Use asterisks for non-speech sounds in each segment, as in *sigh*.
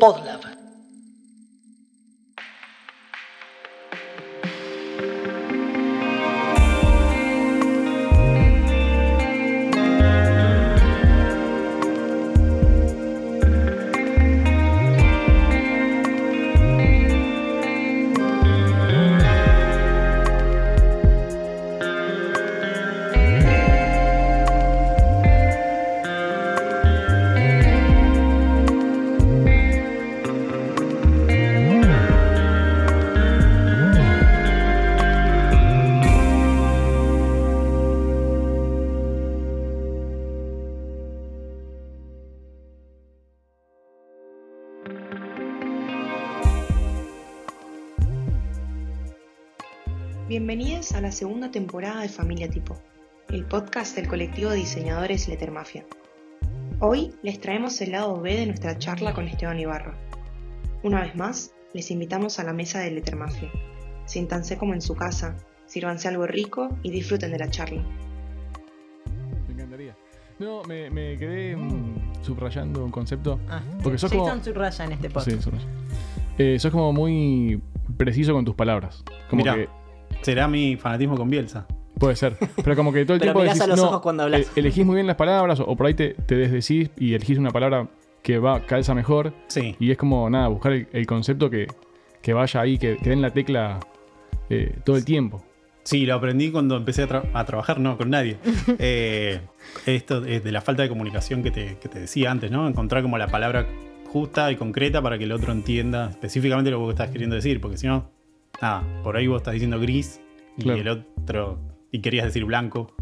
Podlab. Segunda temporada de Familia Tipo, el podcast del colectivo de diseñadores Lettermafia. Hoy les traemos el lado B de nuestra charla con Esteban Ibarra. Una vez más, les invitamos a la mesa de Lettermafia. Siéntanse como en su casa, sírvanse algo rico y disfruten de la charla. Me encantaría. No, me, me quedé mm, subrayando un concepto. Ah, Porque sos Jason como. subraya en este podcast. Sí, subraya. Eh, sos como muy preciso con tus palabras. Como Mirá. que. Será mi fanatismo con Bielsa. Puede ser. Pero como que todo el *laughs* Pero tiempo mirás decís, a los no, ojos cuando hablas. eh, elegís muy bien las palabras o, o por ahí te, te desdecís y elegís una palabra que va calza mejor. Sí. Y es como, nada, buscar el, el concepto que, que vaya ahí, que, que den la tecla eh, todo el tiempo. Sí, lo aprendí cuando empecé a, tra- a trabajar, no con nadie. *laughs* Eh, esto es de la falta de comunicación que te, que te decía antes, ¿no? Encontrar como la palabra justa y concreta para que el otro entienda específicamente lo que estás queriendo decir, porque si no, nada, por ahí vos estás diciendo gris y Claro. el otro, y querías decir blanco,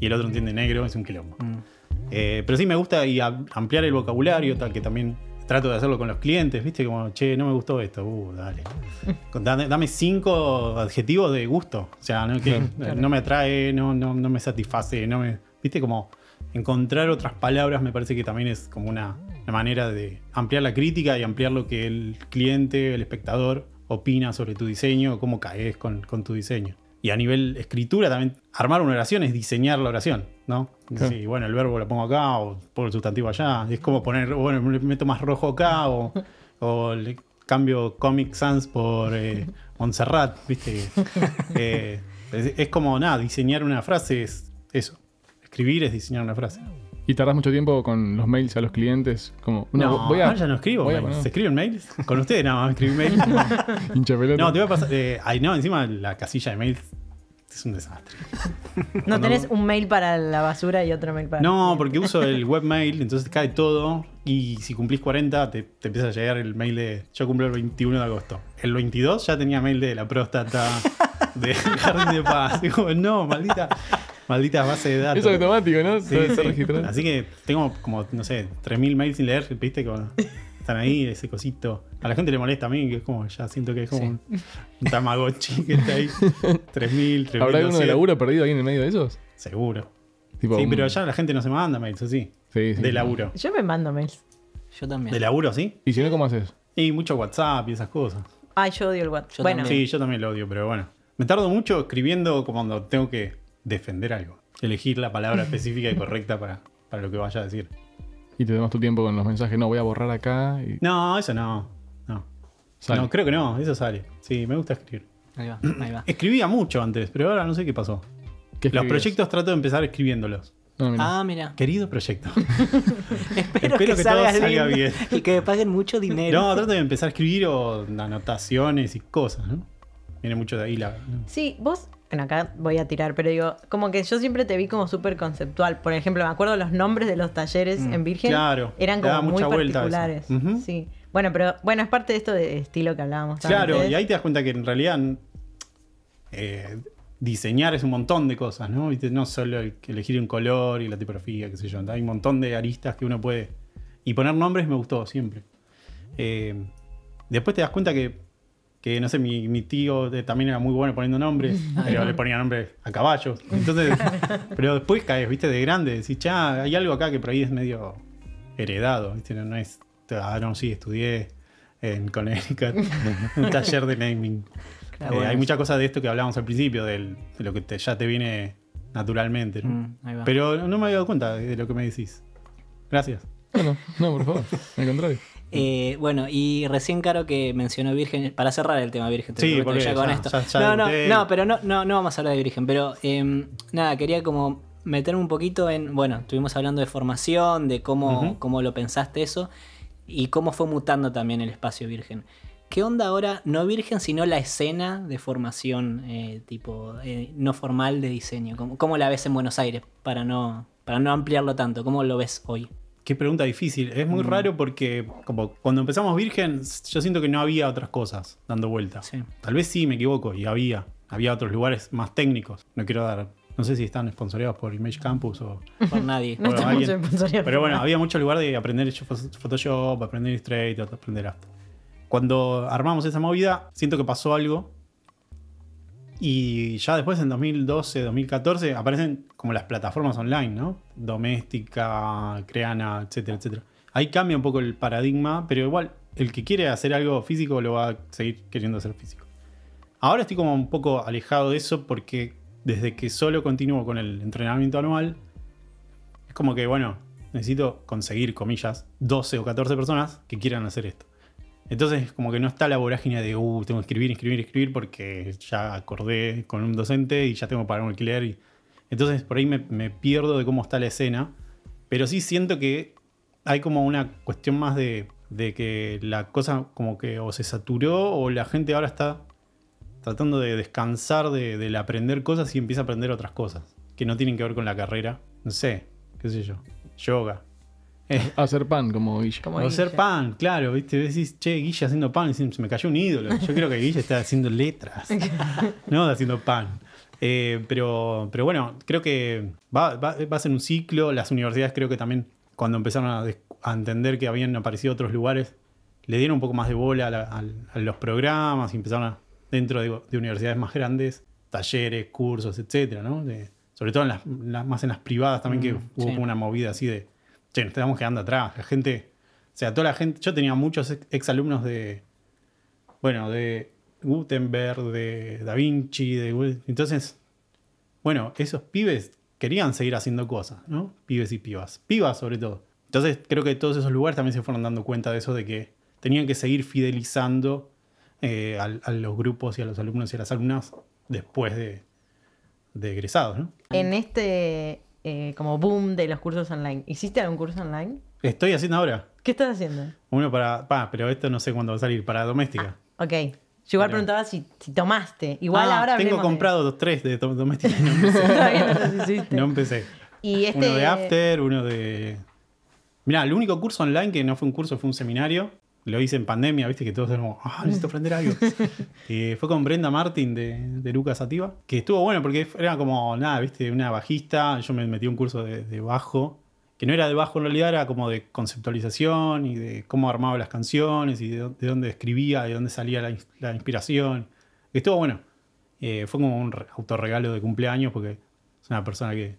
y el otro entiende negro, es un quilombo. Mm. Eh, pero sí me gusta y a- ampliar el vocabulario, tal que también trato de hacerlo con los clientes, ¿viste? Como, che, no me gustó esto, uh, dale. *laughs* Dame, dame cinco adjetivos de gusto. O sea, no, que, *laughs* no me atrae, no, no, no me satisface, no me. ¿Viste? Como encontrar otras palabras me parece que también es como una, una manera de ampliar la crítica y ampliar lo que el cliente, el espectador, opina sobre tu diseño, cómo caes con, con tu diseño. Y a nivel escritura también, armar una oración es diseñar la oración, ¿no? Claro. Sí, bueno, el verbo lo pongo acá o pongo el sustantivo allá. Es como poner, bueno, le meto más rojo acá o, *laughs* o le cambio Comic Sans por eh, Montserrat, ¿viste? *laughs* Eh, es, es como, nada, diseñar una frase es eso. Escribir es diseñar una frase. Y tardás mucho tiempo con los mails a los clientes. Como, no, No, voy a. ahora ya no escribo voy a mails. ¿Se escriben mails? Con ustedes nada más escribí mails. No, *laughs* hincha pelota. No, te voy a pasar. Eh, ay, no, encima la casilla de mails es un desastre. No tenés un mail para la basura y otro mail para. No, porque uso el *laughs* webmail, entonces cae todo. Y si cumplís 40, te, te empieza a llegar el mail de. Yo cumplo el 21 de agosto. El 22 ya tenía mail de la próstata, de *laughs* Jardín de Paz. Digo, no, maldita, maldita base de datos. Eso es automático, ¿no? Sí, sí. Así que tengo como, no sé, 3.000 mails sin leer, ¿viste? Como están ahí, ese cosito. A la gente le molesta a mí, que es como, ya siento que es como un, un Tamagotchi que está ahí. *laughs* 3.000, 3.000. ¿Habrá alguno de laburo perdido ahí en el medio de esos? Seguro. Tipo, sí, un- pero ya la gente no se manda mails así. Sí, sí. De laburo. Yo me mando mails. Yo también. ¿De laburo, sí? ¿Y si no, cómo haces? Y mucho WhatsApp y esas cosas. Ay, yo odio el WhatsApp. Bueno, también. Sí, yo también lo odio, pero bueno. Me tardo mucho escribiendo como cuando tengo que defender algo. Elegir la palabra específica y correcta para, para lo que vaya a decir. Y te tomas tu tiempo con los mensajes. No, voy a borrar acá y No, eso no. No. sale. No, creo que no, eso sale. Sí, me gusta escribir. Ahí va, *clears throat* ahí va. Escribía mucho antes, pero ahora no sé qué pasó. ¿Qué Los proyectos trato de empezar escribiéndolos. No, mira. Ah, mira. Querido proyecto. *laughs* *laughs* Espero, Espero que, que salga, todo salga bien. *laughs* Y que me paguen mucho dinero. No, trato de empezar a escribir o anotaciones y cosas, ¿no? Viene mucho de ahí la. Sí, vos. Bueno, acá voy a tirar, pero digo, como que yo siempre te vi como súper conceptual. Por ejemplo, me acuerdo los nombres de los talleres Mm, en Virgen. claro, Eran como muy particulares. Sí. Bueno, pero bueno, es parte de esto de estilo que hablábamos. Claro, y ahí te das cuenta que en realidad eh, diseñar es un montón de cosas, ¿no? No solo el- elegir un color y la tipografía, qué sé yo. Hay un montón de aristas que uno puede. Y poner nombres me gustó siempre. Eh, después te das cuenta que, que, no sé, mi, mi tío eh, también era muy bueno poniendo nombres, *laughs* pero le ponía nombres a caballos. Entonces, *laughs* pero después caes, viste, de grande, decís, ya, hay algo acá que por ahí es medio heredado, viste, no, no es, ah, no, sí, estudié en Connecticut, *laughs* un taller de naming. Claro, Eh, bueno, hay muchas cosas de esto que hablábamos al principio, del- de lo que te- ya te viene naturalmente. ¿no? Mm. Pero no me había dado cuenta de lo que me decís. Gracias. No, no, no, por favor. Al contrario. Eh, bueno, y recién Caro que mencionó Virgen, para cerrar el tema Virgen, te Sí, prometo, porque ya con esto. ya- ya no, no, no, pero no, no, no vamos a hablar de Virgen, pero em, nada, quería como meterme un poquito en, bueno, estuvimos hablando de formación, de cómo, cómo lo pensaste eso, y cómo fue mutando también el espacio Virgen. ¿Qué onda ahora, no Virgen, sino la escena de formación eh, tipo eh, no formal de diseño? ¿Cómo, cómo la ves en Buenos Aires? Para no, para no ampliarlo tanto, ¿cómo lo ves hoy? Qué pregunta difícil. Es muy raro porque como cuando empezamos Virgen, yo siento que no había otras cosas dando vuelta. Sí. Tal vez sí me equivoco y había. Había otros lugares más técnicos. No quiero dar. No sé si están sponsoreados por Image Campus o. Por nadie. No Pero bueno, había mucho lugar de aprender Photoshop, aprender Illustrator, aprender After. Cuando armamos esa movida, siento que pasó algo. Y ya después, en 2012, 2014, aparecen como las plataformas online, ¿no? Doméstica, Creana, etcétera, etcétera. Ahí cambia un poco el paradigma, pero igual, el que quiere hacer algo físico lo va a seguir queriendo hacer físico. Ahora estoy como un poco alejado de eso porque desde que solo continúo con el entrenamiento anual, es como que, bueno, necesito conseguir, comillas, 12 o 14 personas que quieran hacer esto. Entonces, como que no está la vorágine de, uh, tengo que escribir, escribir, escribir porque ya acordé con un docente y ya tengo que pagar un alquiler. Y... Entonces, por ahí me, pierdo de cómo está la escena. Pero sí siento que hay como una cuestión más de, de que la cosa como que o se saturó o la gente ahora está tratando de descansar de- del aprender cosas y empieza a aprender otras cosas que no tienen que ver con la carrera. No sé, qué sé yo. Yoga. Eh, *laughs* Hacer pan como Guille. Como o hacer pan, claro, ¿viste? Decís, che, Guille haciendo pan, se me cayó un ídolo. Yo creo que Guille está haciendo letras, *laughs* no haciendo pan. Eh, pero, pero bueno, creo que va, va- va a ser un ciclo. Las universidades creo que también, cuando empezaron a, entender que habían aparecido otros lugares, le dieron un poco más de bola a, la- al- a los programas y empezaron a, dentro de, de universidades más grandes, talleres, cursos, etcétera, ¿no? De- sobre todo en las, las- más en las privadas también, que Mm, hubo sí. una movida así de, che, nos estamos quedando atrás. La gente, o sea, toda la gente, yo tenía muchos ex- exalumnos de, bueno, de Gutenberg, de Da Vinci, de, entonces, bueno, esos pibes querían seguir haciendo cosas, ¿no? Pibes y pibas. Pibas sobre todo. Entonces creo que todos esos lugares también se fueron dando cuenta de eso, de que tenían que seguir fidelizando eh, al- a, los grupos y a los alumnos y a las alumnas después de, de egresados, ¿no? En este eh, como boom de los cursos online, ¿hiciste algún curso online? Estoy haciendo ahora ¿Qué estás haciendo? uno para, pa, pero esto no sé cuándo va a salir, para doméstica. Ok. Yo igual Pero- preguntaba si, si tomaste. Igual Ah, ahora tengo de- comprado dos, tres de do- doméstica y no empecé. *laughs* Todavía no los hiciste. No empecé. Y este... Uno de After, uno de. Mirá, el único curso online que no fue un curso, fue un seminario. Lo hice en pandemia, viste que todos éramos, ah, necesito aprender algo. *laughs* Eh, fue con Brenda Martin de, de Lucas Sativa, que estuvo bueno porque era como, nada, viste, una bajista. Yo me metí a un curso de, de bajo, que no era de bajo en realidad, era como de conceptualización y de cómo armaba las canciones y de, de dónde escribía, de dónde salía la, la inspiración. Que estuvo bueno. Eh, fue como un re- autorregalo de cumpleaños porque es una persona que,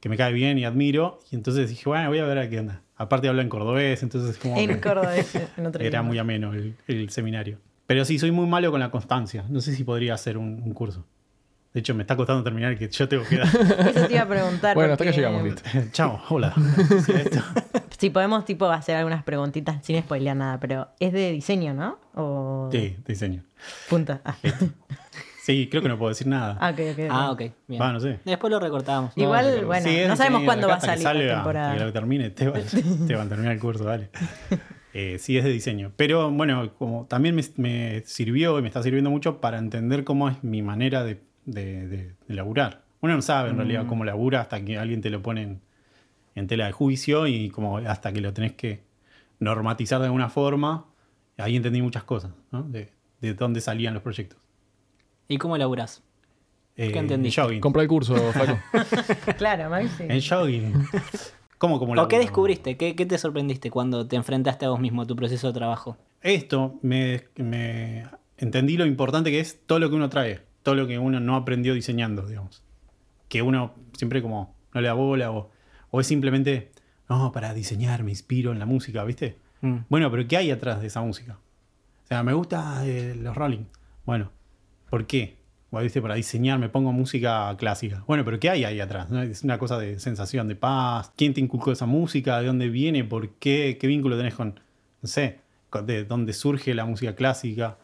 que me cae bien y admiro. Y entonces dije, bueno, voy a ver a qué onda. Aparte habla en cordobés, entonces como En cordobés, en *laughs* otro era idioma. muy ameno el, el seminario. Pero sí, soy muy malo con la constancia. No sé si podría hacer un, un curso. De hecho, me está costando terminar que yo tengo que dar. *laughs* Eso te iba a preguntar. Bueno, hasta que llegamos, listo. *laughs* Chao, hola. Si podemos tipo hacer algunas preguntitas sin spoilear nada, pero es de diseño, ¿no? O Sí, diseño. punta. Ah, Sí, creo que no puedo decir nada. Ah, ok, ok. Ah, ok. Bien. Va, no sé. Después lo recortamos. Igual, No, bueno, no sabemos cuándo va a salir la temporada. Que lo termine, te va, *laughs* te va a terminar el curso, dale. *laughs* Eh, sí, es de diseño. Pero bueno, como también me, me sirvió y me está sirviendo mucho para entender cómo es mi manera de, de, de- de laburar. Uno no sabe en realidad Mm. cómo labura hasta que alguien te lo pone en, en tela de juicio y como hasta que lo tenés que normatizar de alguna forma. Ahí entendí muchas cosas, ¿no? De, de dónde salían los proyectos. ¿Y cómo laburás? Eh, ¿Qué entendiste? En jogging. Compra el curso, Flaco. *laughs* Claro, Maxi. En jogging. ¿Cómo como ¿O qué descubriste? ¿Qué, qué te sorprendiste cuando te enfrentaste a vos mismo, a tu proceso de trabajo? esto me, me entendí lo importante que es todo lo que uno trae, todo lo que uno no aprendió diseñando, digamos. Que uno siempre como no le da bola o, o es simplemente, no, para diseñar me inspiro en la música, ¿viste? Mm. Bueno, pero ¿qué hay atrás de esa música? O sea, me gusta eh, los Rolling. Bueno, ¿por qué? o viste, para diseñar me pongo música clásica. Bueno, pero ¿qué hay ahí atrás? no? Es una cosa de sensación de paz. ¿Quién te inculcó esa música? ¿De dónde viene? ¿Por qué? ¿Qué vínculo tenés con, no sé, con- de dónde surge la música clásica?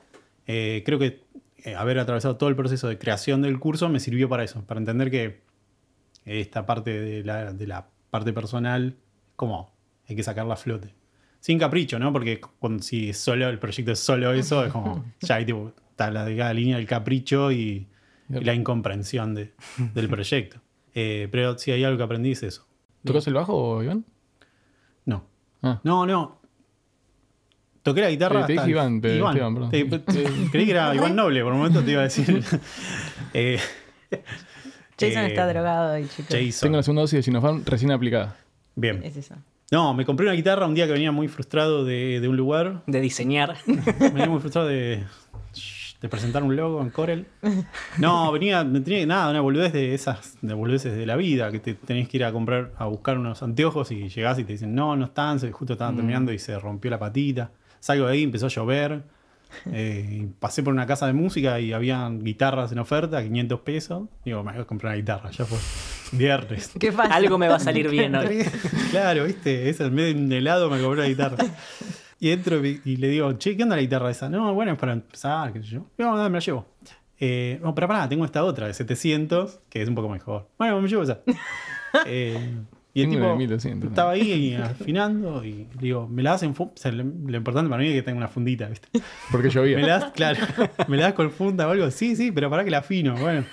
Eh, creo que eh, haber atravesado todo el proceso de creación del curso me sirvió para eso, para entender que esta parte de la, de la parte personal, como hay que sacarla a flote. Sin capricho, ¿no? Porque cuando, si solo el proyecto es solo eso, es como *laughs* ya hay tipo, está la delgada línea del capricho y, y la incomprensión de- *laughs* del proyecto. Eh, pero si hay algo que aprendí es eso. ¿Tocas el bajo, Iván? No. Ah. No, no. Toqué la guitarra. Eh, te dije Iván, pero Esteban, perdón. Te- te- creí que era *laughs* Iván Noble, por un momento te iba a decir. *laughs* Eh, Jason eh, está drogado hoy, chicos. Jason. Tengo la segunda dosis de Sinopharm recién aplicada. Bien. Es eso. No, me compré una guitarra un día que venía muy frustrado de, de un lugar. De diseñar. Venía muy frustrado de, de presentar un logo en Corel. No, venía, me tenía nada, una boludez de esas, de boludeces de la vida, que te tenés que ir a comprar, a buscar unos anteojos y llegás y te dicen, no, no están, justo estaban terminando y se rompió la patita. Salgo de ahí, empezó a llover. eh, pasé por una casa de música y habían guitarras en oferta, 500 pesos. Digo, me voy a comprar una guitarra, ya fue. Viernes. ¿Qué pasa? Algo me va a salir bien hoy. *laughs* claro, viste, es en vez de un helado me compré una guitarra. Y entro y, y le digo, che, ¿qué onda la guitarra esa? No, bueno, es para empezar, qué sé yo. No, no, me la llevo. Eh, no, pero pará, tengo esta otra de 700, que es un poco mejor. Bueno, me llevo esa. *laughs* Eh, y el tipo de 1200, estaba ahí afinando y le digo, me la hacen o sea, lo, lo importante para mí es que tenga una fundita, ¿viste? Porque llovía. Me la das, claro, me la das con funda o algo. Sí, sí, pero para que la afino. Bueno.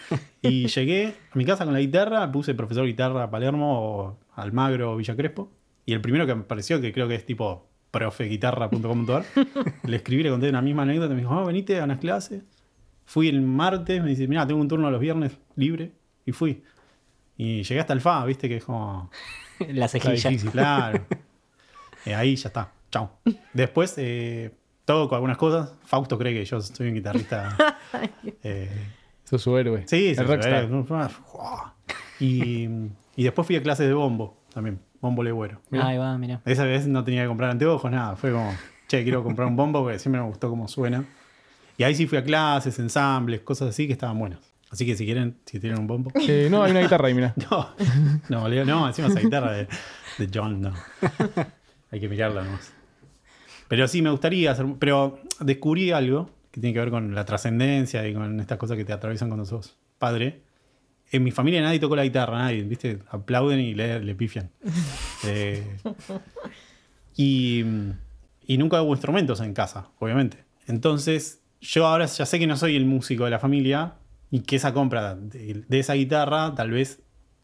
Y llegué a mi casa con la guitarra, puse profesor guitarra Palermo o Almagro o Villa Crespo. Y el primero que me pareció, que creo que es tipo profeguitarra.com.ar, *laughs* le escribí, le conté una misma anécdota. Me dijo, oh, venite a unas clases. Fui el martes, me dice, mira, tengo un turno los viernes libre. Y fui. Y llegué hasta el FA, viste, que es como. *laughs* La cejilla. difícil. Claro. Eh, ahí ya está. Chao. Después, eh, todo con algunas cosas. Fausto cree que yo soy un guitarrista. *laughs* eh, Sos su héroe. sí, el sí, rockstar. sí. Y, y después fui a clases de bombo también. Bombo legüero. Ahí va, mira. Esa vez no tenía que comprar anteojos, nada. Fue como, che, quiero comprar un bombo porque siempre me gustó cómo suena. Y ahí sí fui a clases, ensambles, cosas así que estaban buenas. Así que si quieren, si tienen un bombo. Eh, no, hay una guitarra ahí, mira. *laughs* No, no, Leo, no, encima esa guitarra de, de John, no. Hay que mirarla nomás. Pero sí, me gustaría hacer. Pero descubrí algo que tiene que ver con la trascendencia y con estas cosas que te atraviesan cuando sos padre. En mi familia nadie tocó la guitarra, nadie, ¿viste? Aplauden y le, le pifian. *laughs* Eh, y, y nunca hubo instrumentos en casa, obviamente. Entonces, yo ahora ya sé que no soy el músico de la familia y que esa compra de, de esa guitarra tal vez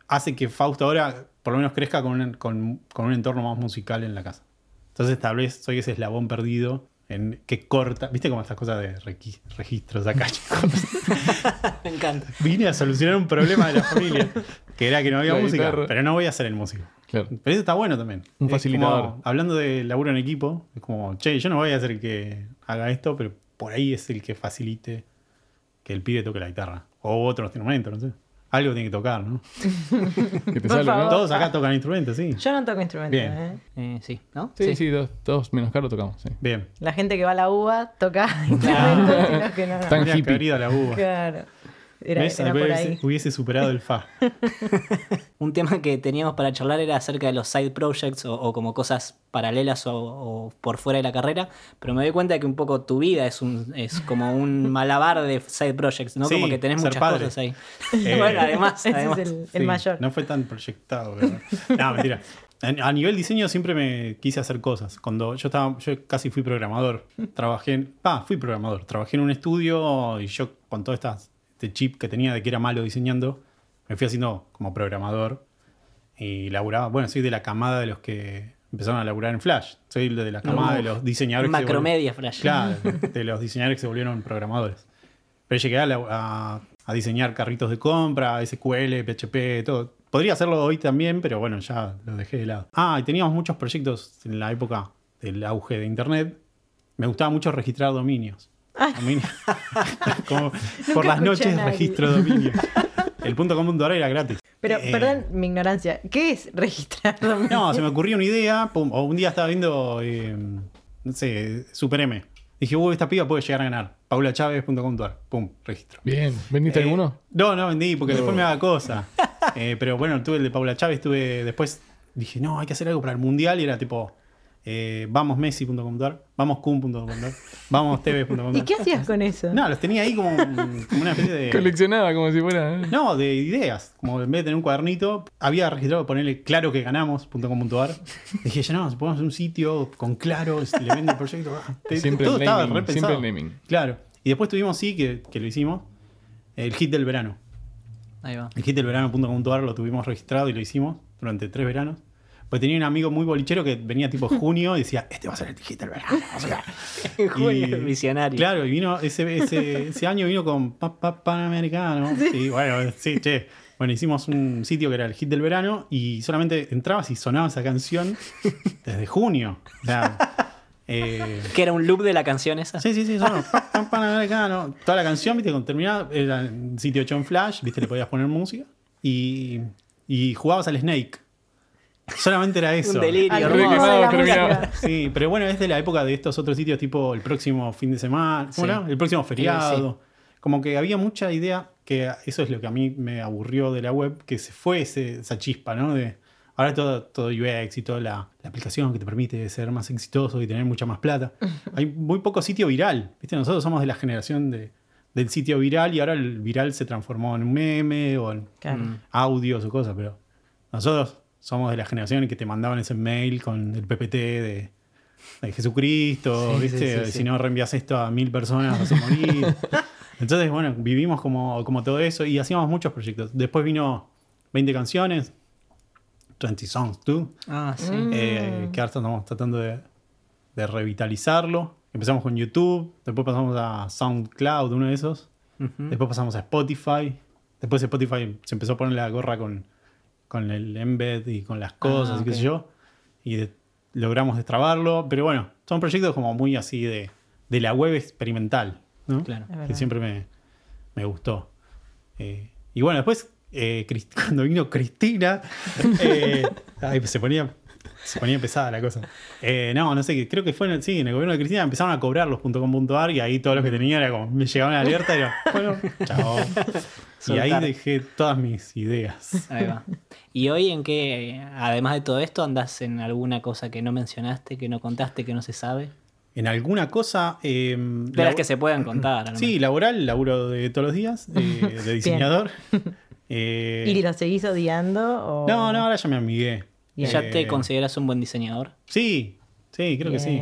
hace que Fausto ahora por lo menos crezca con un, con- con un entorno más musical en la casa. Entonces tal vez soy ese eslabón perdido en que corta, viste como estas cosas de requi- registros acá, *laughs* chicos. *laughs* Me encanta. Vine a solucionar un problema de la familia, que era que no había *laughs* La música, guitarra. pero no voy a ser el músico. Claro. Pero eso está bueno también. Un Es facilitador. como, hablando de laburo en equipo, es como, che, yo no voy a ser el que haga esto, pero por ahí es el que facilite que el pibe toque la guitarra. O otro instrumento, no sé. Algo tiene que tocar, ¿no? *laughs* Que te Por salga, ¿no? favor. Todos acá tocan instrumentos, sí. Yo no toco instrumentos, Bien. ¿eh? Eh, sí, ¿no? Sí, sí, todos, todos menos caro tocamos. Sí. Bien. La gente que va a la uva toca *laughs* instrumentos y los que no. no. Tan hippie. la uva. Claro. Era, ¿Ves? era por Hubiese- ahí. hubiese superado el fa. *laughs* Un tema que teníamos para charlar era acerca de los side projects o, o como cosas paralelas o, o por fuera de la carrera, pero me doy cuenta de que un poco tu vida es un es como un *laughs* malabar de side projects, ¿no? Sí, como que tenés muchas padre. cosas ahí. Eh, *laughs* bueno, además, Ese además. es el, el Sí, mayor. No fue tan proyectado. pero- No, mentira. A nivel diseño siempre me quise hacer cosas. Cuando yo estaba, yo casi fui programador. Trabajé en, ah, fui programador. Trabajé en un estudio y yo con todo estas, este chip que tenía de que era malo diseñando, me fui haciendo como programador y laburaba. Bueno, soy de la camada de los que empezaron a laburar en Flash. Soy de la camada de los diseñadores. que Macromedia Flash. Claro, *laughs* de los diseñadores que se volvieron programadores. Pero llegué a, a- a diseñar carritos de compra, SQL, PHP, todo. Podría hacerlo hoy también, pero bueno, ya lo dejé de lado. Ah, y teníamos muchos proyectos en la época del auge de Internet. Me gustaba mucho registrar dominios. *laughs* Como por las noches nadie. registro dominios. *laughs* El punto com era gratis. Pero, Eh, perdón mi ignorancia. ¿Qué es registrar dominios? *laughs* No, se me ocurrió una idea, pum, o un día estaba viendo, eh, no sé, Super M. Dije, uy, esta piba puede llegar a ganar. paulachavez.com.ar. Pum, registro. Bien. ¿Vendiste Eh, alguno? No, no vendí porque después me daba cosa. Eh, pero bueno, tuve el de Paula Chávez, tuve después dije, no, hay que hacer algo para el mundial y era tipo eh, vamosmessi.com.ar, vamoscum.com.ar, vamostv.com.ar. ¿Y qué hacías con eso? No, los tenía ahí como, como una especie de Coleccionaba como si fuera. ¿eh? no, de ideas. Como en vez de tener un cuadernito, había registrado ponerle claro que ganamos.com.ar. Dije, ya no, si ponemos un sitio con claro, se le vende el proyecto. ah, te- Siempre todo el estaba naming, repensado. siempre el naming. Claro. Y después tuvimos, sí, que, que lo hicimos, el hit del verano. Ahí va. El hit del verano.com.ar lo tuvimos registrado y lo hicimos durante tres veranos. Pues tenía un amigo muy bolichero que venía tipo *laughs* junio y decía, este va a ser el hit del verano. o sea. *laughs* En junio, Y- visionario. Claro, y vino ese, ese, *laughs* ese año vino con pa, pa, Panamericano. Y bueno, sí, che. Bueno, hicimos un sitio que era el hit del verano y solamente entrabas y sonaba esa canción desde junio. O sea, eh, Que era un loop de la canción esa. Sí, sí, sí, sonó. Pa, pa, Panamericano. Toda la canción, viste, cuando terminaba, era en sitio hecho en Flash, viste, le podías poner música. Y, y jugabas al Snake. Solamente era eso. Un delirio. Quemado, música. Sí, pero bueno, es de la época de estos otros sitios, tipo el próximo fin de semana, ¿cómo Sí. El próximo feriado. Como que había mucha idea, que eso es lo que a mí me aburrió de la web, que se fue ese- esa chispa, ¿no? De, ahora todo, todo UX y toda la, la aplicación que te permite ser más exitoso y tener mucha más plata. *laughs* Hay muy poco sitio viral, ¿viste? Nosotros somos de la generación de, del sitio viral y ahora el viral se transformó en un meme o en Claro. Audios o cosas, pero nosotros somos de la generación en que te mandaban ese mail con el PPT de, de Jesucristo, Sí, ¿viste? sí, sí, sí. si no reenvías esto a mil personas vas a morir. *laughs* Entonces, bueno, vivimos como, como todo eso y hacíamos muchos proyectos. Después vino 20 canciones, 20 Songs Too, Ah, sí. Mm. eh, que ahora estamos tratando de, de revitalizarlo. Empezamos con YouTube, después pasamos a SoundCloud, uno de esos. Después pasamos a Spotify. Después Spotify se empezó a poner la gorra con, con el embed y con las cosas Ah, y qué sé yo. Y de- logramos destrabarlo. Pero bueno, son proyectos como muy así de, de la web experimental. ¿no? Claro. Que siempre me, me gustó. Eh, y bueno, después, eh, *laughs* cuando vino Cristina, *laughs* eh, ay, se ponía. *laughs* Se ponía pesada la cosa. Eh, no, no sé, creo que fue en el, sí, en el gobierno de Cristina empezaron a cobrar los .com.ar y ahí todos los que tenía era como, me llegaba una alerta y era, bueno, chao. *laughs* Y ahí dejé todas mis ideas. Ahí va. ¿Y hoy en qué, además de todo esto, andás en alguna cosa que no mencionaste, que no contaste, que no se sabe? En alguna cosa. eh, De las que se puedan contar. Sí, laboral, laburo de todos los días, eh, de *laughs* diseñador. Eh, ¿Y lo seguís odiando? O... no, no, ahora ya me amigué. Mejor. ¿Ya Eh, te consideras un buen diseñador? Sí, sí, creo que sí.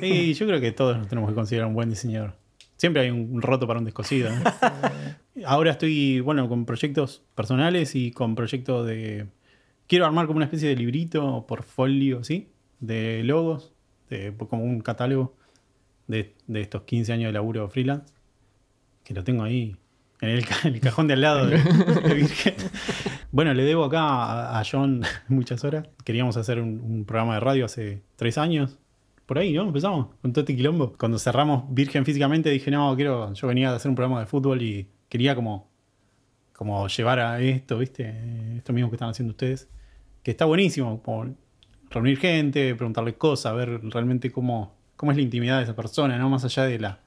Sí, yo creo que todos nos tenemos que considerar un buen diseñador. Siempre hay un roto para un descosido. ¿no? Ahora estoy, bueno, con proyectos personales y con proyectos de... Quiero armar como una especie de librito o portfolio, ¿sí? De logos, de, como un catálogo de, de estos 15 años de laburo freelance. Que lo tengo ahí en el, ca- en el cajón de al lado de, de Virgen. Bueno, le debo acá a, John *laughs* muchas horas. Queríamos hacer un, un programa de radio hace tres años. Por ahí, ¿no? Empezamos con todo este quilombo. Cuando cerramos Virgen físicamente dije, no, quiero, yo venía de hacer un programa de fútbol y quería como, como llevar a esto, ¿viste? Eh, Esto mismo que están haciendo ustedes. Que está buenísimo, como reunir gente, preguntarle cosas, ver realmente cómo, cómo es la intimidad de esa persona, ¿no? Más allá de la,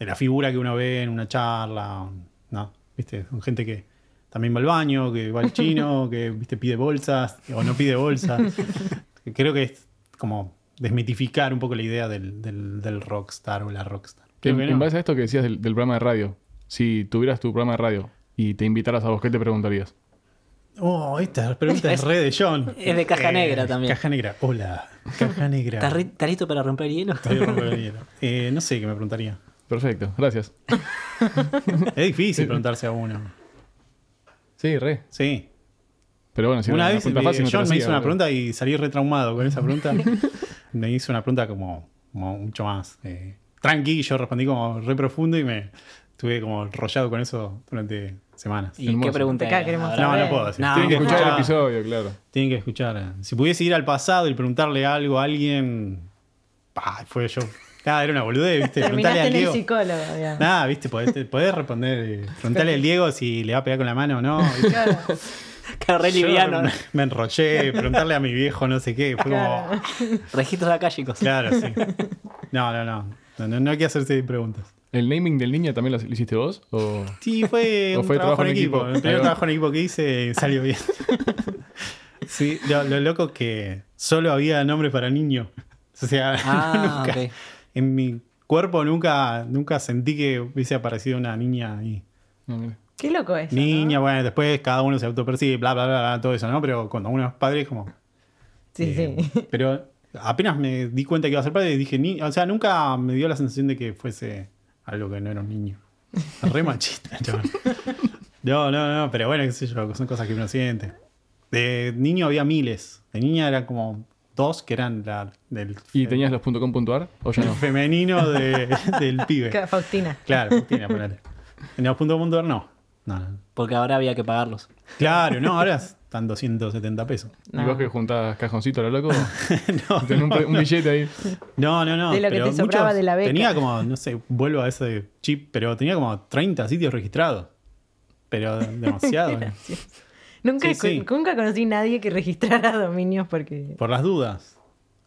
de la figura que uno ve en una charla, ¿no? ¿Viste? Son gente que también va al baño, que va al chino, *laughs* que, ¿viste? Pide bolsas o no pide bolsas. *laughs* Creo que es como desmitificar un poco la idea del, del, del rockstar o la rockstar. Creo En, que en no. base a esto que decías del, del programa de radio, si tuvieras tu programa de radio y te invitaras a vos, ¿qué te preguntarías? Oh, esta pregunta es *laughs* re de John. Es de caja negra también. Caja negra. Hola. Caja negra. ¿Estás, listo para romper hielo? Estoy rompiendo el hielo. Eh, no sé qué me preguntaría. Perfecto, gracias. Es difícil preguntarse a uno. Sí, re. Sí. Pero bueno, si una vez pregunta eh, fácil, John me hizo una pregunta y salí retraumado con esa pregunta. *laughs* me hizo una pregunta como, como mucho más eh, tranqui y yo respondí como re profundo y me estuve como enrollado con eso durante semanas. ¿Y qué pregunta Acá queremos No, no puedo decir. No, Tienen que escuchar el episodio, claro. Tienen que escuchar. Si pudiese ir al pasado y preguntarle algo a alguien, pa, fue yo. Nada, era una boludez, ¿viste? Terminaste al en el Diego. psicólogo, digamos. Nada, ¿viste? Podés, podés responder. eh, Preguntarle al Diego si le va a pegar con la mano o no. ¿viste? Claro. Claro, re Yo liviano. me, me enrollé, preguntarle a mi viejo no sé qué. Fue como. Claro. Registros acá, chicos. Claro, sí. No, no, no. No, no, no hay que hacerse preguntas. ¿El naming del niño también lo hiciste vos? ¿O... Sí, fue ¿O un fue trabajo, trabajo en equipo. equipo? El primer trabajo en equipo que hice salió bien. sí, lo, lo loco es que solo había nombres para niño. O sea, Ah, *laughs* nunca- ok. En mi cuerpo nunca, nunca sentí que hubiese aparecido una niña ahí. Qué loco eso. ¿no? Niña, bueno, después cada uno se autopercibe, bla, bla, bla, bla, todo eso, ¿no? Pero cuando uno es padre, es como. Sí, eh, sí. Pero apenas me di cuenta que iba a ser padre, dije, ni, o sea, nunca me dio la sensación de que fuese algo que no era un niño. Re machista, *laughs* chaval. No, no, no, pero bueno, qué sé yo, son cosas que uno siente. De niño había miles. De niña eran como dos que eran la, del ¿Y tenías los .com.ar o ya el no? *laughs* femenino de- *laughs* del pibe. Faustina. Claro, tiene, ponele. En los punto punto no. No, no. Porque ahora había que pagarlos. Claro, no, ahora *laughs* están 270 pesos. ¿Y No. vos que juntás cajoncito a lo loco? No, Tenés un, un billete ahí. no, no. no De lo que te sobraba muchos- de la beca. Tenía como, no sé, vuelvo a ese chip, pero tenía como 30 sitios registrados. Pero demasiado. Nunca, Sí, sí. nunca conocí a nadie que registrara *laughs* dominios porque. por las dudas.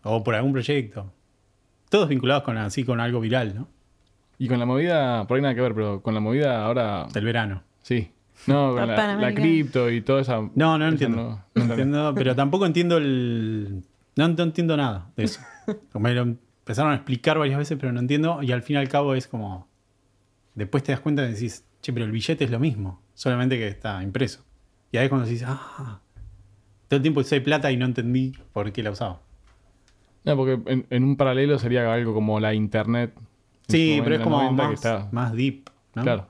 O por algún proyecto. Todos vinculados con así con algo viral, ¿no? Y con la movida, por ahí nada que ver, pero con la movida ahora. Del verano. Sí. No, con la, cripto y toda esa. No, no, no esa entiendo. no- entiendo, pero tampoco entiendo el. No, no entiendo nada de eso. *laughs* Me lo empezaron a explicar varias veces, pero no entiendo. Y al fin y al cabo es como. Después te das cuenta y decís, che, pero el billete es lo mismo, solamente que está impreso. Y ahí cuando decís, ah, todo el tiempo usé plata y no entendí por qué la usaba. No, porque en, en un paralelo sería algo como la internet. Sí, pero es como en los 90, más, está- más deep, ¿no? Claro.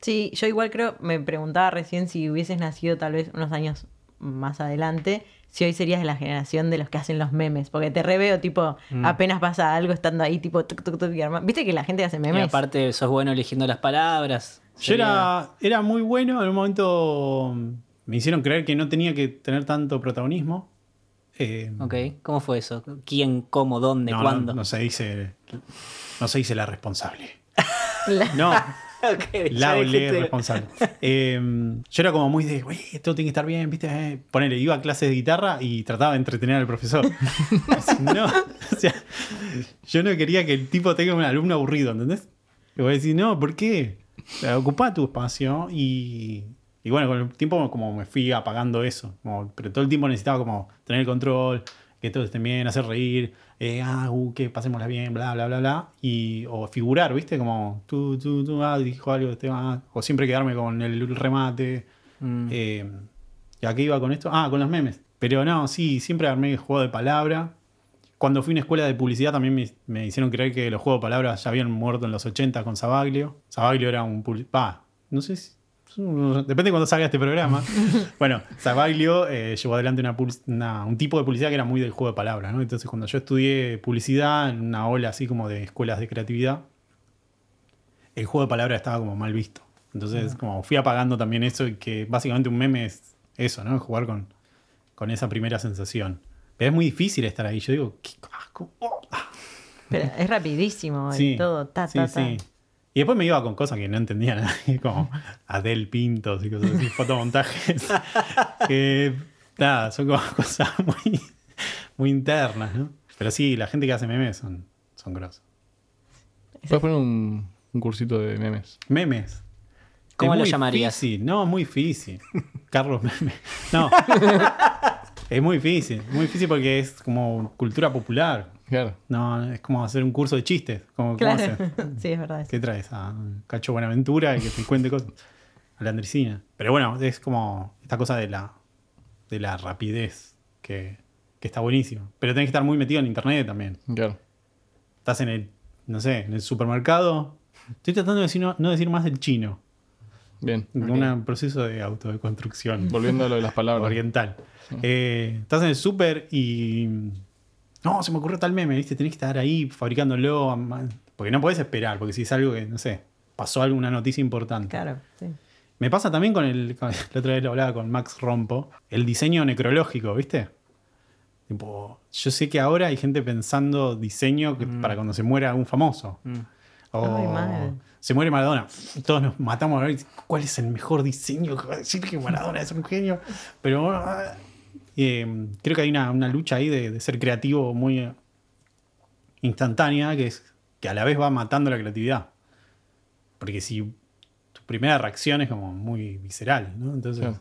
Sí, yo igual creo, me preguntaba recién si hubieses nacido tal vez unos años más adelante, si hoy serías de la generación de los que hacen los memes, porque te reveo tipo, apenas pasa algo estando ahí tipo, tuc, tuc, tuc, y arma- viste que la gente hace Y memes. aparte sos bueno eligiendo las palabras. Yo era, era muy bueno, en un momento me hicieron creer que no tenía que tener tanto protagonismo. Eh, Ok, ¿cómo fue eso? ¿Quién, cómo, dónde, no, cuándo? No, no se dice. No se dice la responsable. *laughs* La- No, *laughs* Ok, ya la olé responsable. Eh, yo era como muy de, güey, esto tiene que estar bien, ¿viste? Eh, ponele, iba a clases de guitarra y trataba de entretener al profesor. *laughs* no, o sea, yo no quería que el tipo tenga un alumno aburrido, ¿entendés? Y voy a decir, no, ¿por qué? Sea, Ocupá tu espacio y, y bueno, con el tiempo como me fui apagando eso. como- pero todo el tiempo necesitaba como tener el control, que todos estén bien, hacer reír, eh, ah, uh, que pasémosla bien, bla, bla, bla, bla. Y, o figurar, ¿viste? Como tú, tú, tú, ah, dijo algo este, ah, o siempre quedarme con el remate. Mm. Eh, ¿Y a qué iba con esto? Ah, con los memes. Pero no, sí, siempre armé juego de palabra. Cuando fui a una escuela de publicidad también me, me hicieron creer que los juegos de palabras ya habían muerto en los 80 con Sabaglio. Sabaglio era un... Pa, no sé si... Depende de cuando salga este programa. *laughs* bueno, Sabaglio eh, llevó adelante una, pul- una- un tipo de publicidad que era muy del juego de palabras, ¿no? Entonces cuando yo estudié publicidad en una ola así como de escuelas de creatividad, el juego de palabras estaba como mal visto. Entonces, como fui apagando también eso y que básicamente un meme es eso, ¿no? Jugar con, con esa primera sensación. Pero es muy difícil estar ahí. Yo digo, ¿qué asco? Oh. Pero es rapidísimo y Sí, todo, ta, sí, ta, ta. sí. Y después me iba con cosas que no entendía nada, *laughs* como Adel Pintos y cosas así, fotomontajes. *laughs* que nada, son como *laughs* cosas muy, muy internas, ¿no? Pero sí, la gente que hace memes son, son grosos. Puedes poner un, un cursito de memes. Memes. ¿Cómo Es lo muy llamarías? Difícil. No, muy difícil. Carlos Meme. No. Es muy difícil. Muy difícil porque es como cultura popular. Claro. No, es como hacer un curso de chistes. Como, ¿cómo Claro, *laughs* sí, es verdad. ¿Qué traes? A Cacho Buenaventura y que te cuente cosas. A la Andresina. Pero bueno, es como esta cosa de la, de la rapidez que, que está buenísimo. Pero tenés que estar muy metido en internet también. Claro. Estás en el, no sé, en el supermercado. Estoy tratando de decir, no, no decir más del chino. Bien. En un proceso de autodeconstrucción Volviendo a lo de las *laughs* palabras. oriental. Eh, estás en el súper y. No, se me ocurrió tal meme, ¿viste? Tenés que estar ahí fabricándolo. Porque no podés esperar, porque si es algo que, no sé, pasó alguna noticia importante. Claro, sí. Me pasa también con el. con- *laughs* la otra vez lo hablaba con Max Rompo. El diseño necrológico, ¿viste? Tipo, yo sé que ahora hay gente pensando diseño que- para cuando se muera un famoso. Mm. O Ay, mal. se muere Maradona. Todos nos matamos a ver cuál es el mejor diseño. que va a decir que Maradona es un genio. Pero eh, creo que hay una, una lucha ahí de, de ser creativo muy instantánea, que es que que a la vez va matando la creatividad. Porque si tu primera reacción es como muy visceral, ¿no? Entonces. Claro.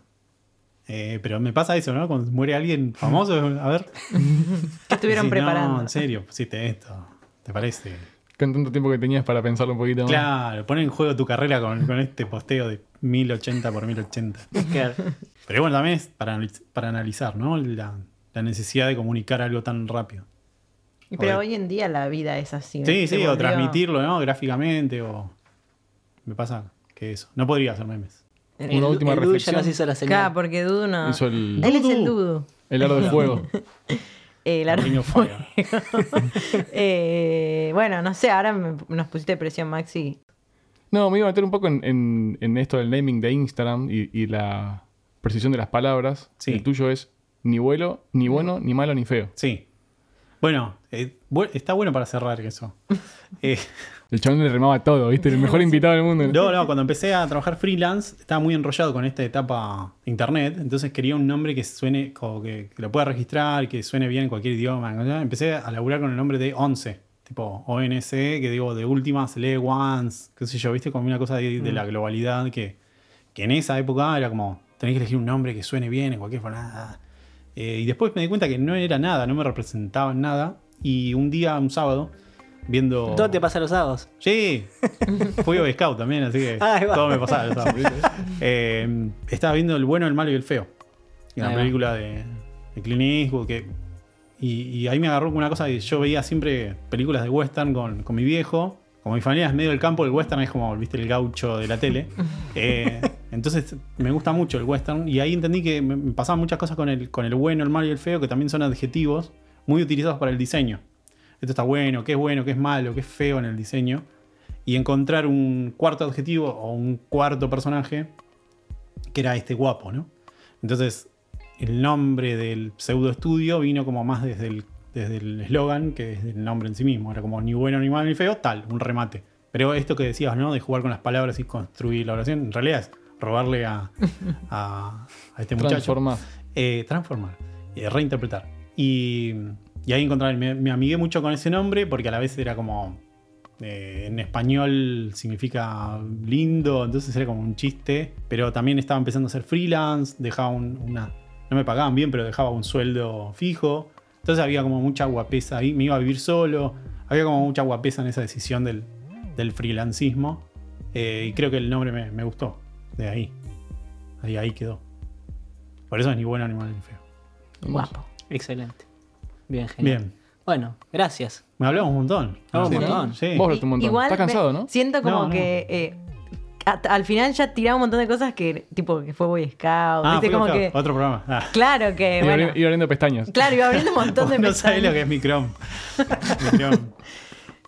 eh, pero me pasa eso, ¿no? Cuando muere alguien famoso, a ver. *laughs* ¿Qué estuvieron decís, preparando? No, en serio, pusiste esto. ¿Te parece? Con tanto tiempo que tenías para pensarlo un poquito más. Claro, pon en juego tu carrera con, con este posteo de 1080 por 1080. Claro. Pero bueno, también es para, para analizar, ¿no? La, la necesidad de comunicar algo tan rápido. Y Pero hoy en día la vida es así. Sí, sí, o transmitirlo, ¿no? Gráficamente o... Me pasa que eso. No podría hacer memes. El, Una última el Dudu ya reflexión. nos hizo la señal. Claro, porque Dudu no. Hizo el- Él es el Dudu. Dudu. El aro de fuego. *laughs* El de of fuego. Fire. *laughs* Eh, bueno, no sé, ahora me- nos pusiste presión, Maxi. No, me iba a meter un poco en, en- en esto del naming de Instagram y, y la precisión de las palabras. Sí. El tuyo es ni bueno, ni bueno, ni malo, ni feo. Sí. Bueno, eh, bu- está bueno para cerrar eso. *laughs* Eh, El chabón le remaba todo, ¿viste? El mejor invitado del mundo. no, no, cuando empecé a trabajar freelance estaba muy enrollado con esta etapa internet, entonces quería un nombre que suene, como que, que lo pueda registrar, que suene bien en cualquier idioma. Empecé a laburar con el nombre de 11, tipo ONC, que digo, de última se lee once, qué sé yo, viste, como una cosa de, de la globalidad que, que en esa época era como, tenés que elegir un nombre que suene bien en cualquier forma. Eh, y después me di cuenta que no era nada, no me representaba en nada. Y un día, un sábado, viendo... Todo te pasa los sábados. Sí, fui Boy Scout también, así que *laughs* va. todo me pasaba. los sábados. *laughs* Eh, estaba viendo El bueno, el malo y el feo. Una película de, de Clint Eastwood. Que, y, y ahí me agarró con una cosa que yo veía siempre películas de western con, con mi viejo. Como mi familia es medio del campo, el western es como, viste, el gaucho de la tele. *laughs* Eh, entonces me gusta mucho el western. Y ahí entendí que me, me pasaban muchas cosas con el, con el bueno, el malo y el feo, que también son adjetivos muy utilizados para el diseño. Esto está bueno, qué es bueno, qué es malo, qué es feo en el diseño. Y encontrar un cuarto adjetivo o un cuarto personaje que era este guapo, ¿no? Entonces, el nombre del pseudo estudio vino como más desde el desde el eslogan que desde el nombre en sí mismo. Era como ni bueno, ni malo, ni feo, tal, un remate. Pero esto que decías, ¿no? De jugar con las palabras y construir la oración, en realidad es robarle a, a, a este muchacho. Transforma. Eh, transformar, eh, reinterpretar. Y, y ahí encontrar, me, me amigué mucho con ese nombre porque a la vez era como, eh, en español significa lindo, entonces era como un chiste, pero también estaba empezando a ser freelance, dejaba un- una, no me pagaban bien, pero dejaba un sueldo fijo, entonces había como mucha guapesa ahí, me iba a vivir solo, había como mucha guapesa en esa decisión del, del freelancismo, eh, y creo que el nombre me, me gustó, de ahí, ahí, ahí quedó. Por eso es ni bueno ni malo ni feo. Guapo. Excelente. Bien, genial. Bien. Bueno, gracias. Me hablamos un montón. Hablamos Sí. un montón. Sí. Vos hablaste un montón. Igual Estás cansado, me- ¿no? Siento como No, no. que eh, a- al final ya tiraba un montón de cosas que, tipo, que fue Boy Scout. Ah, ¿viste? fui como acá, que. otro programa. Ah. Claro que, Iba, bueno. abriendo, iba abriendo pestañas. Claro, iba abriendo un montón de *laughs* no sabés lo que es mi Chrome. Mi Chrome,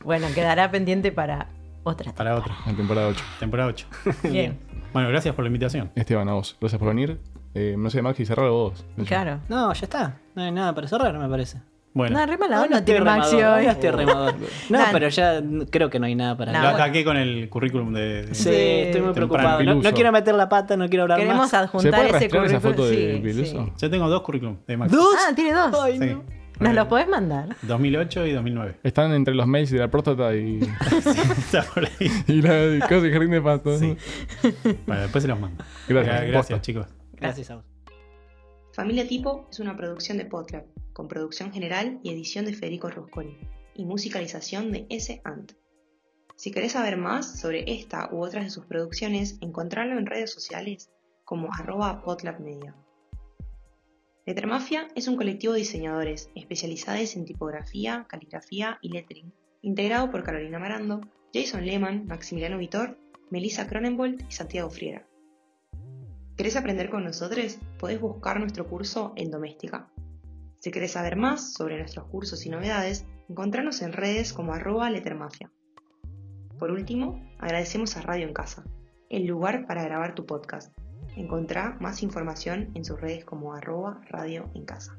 Bueno, quedará pendiente para otra. para otra. En temporada 8. Temporada 8. Bien. Bueno, gracias por la invitación. Esteban, a vos. Gracias por venir. Eh, no sé, Maxi, cerralo vos. Claro. No, ya está. No hay nada para cerrar, me parece. Bueno, No, re mala onda tiene Maxi remador, hoy. hoy estoy remador. *laughs* No, Nah. pero ya creo que no hay nada para No, lo hablar. ataqué con el currículum de. de- Sí, Sí. estoy muy Temprano. preocupado. No, no quiero meter la pata, no quiero hablar Queremos más. ¿Se adjuntar puede ese rastrear esa currículum. foto de Sí, Piluso? sí. Yo tengo dos currículum de Maxi. ¿Dos? Ah, tiene dos. Ay, Sí. no. ¿Nos los podés mandar? 2008 y 2009. Están entre los mails de la próstata y, *laughs* Está por ahí. *laughs* y la de cosas de jardín de pasto. Sí. Bueno, después se los mando. Gracias. Gra- Gracias, posta. chicos. Gracias a vos. Familia Tipo es una producción de Podlab, con producción general y edición de Federico Rusconi, y musicalización de S. Ant. Si querés saber más sobre esta u otras de sus producciones, encontrarlo en redes sociales como arroba podlabmedia. Lettermafia es un colectivo de diseñadores especializados en tipografía, caligrafía y lettering, integrado por Carolina Marando, Jason Lehman, Maximiliano Vitor, Melissa Cronenbold y Santiago Friera. ¿Querés aprender con nosotros? Podés buscar nuestro curso en Doméstica. Si querés saber más sobre nuestros cursos y novedades, encontranos en redes como arroba lettermafia. Por último, agradecemos a Radio en Casa, el lugar para grabar tu podcast. Encontrá más información en sus redes como arroba radio en casa.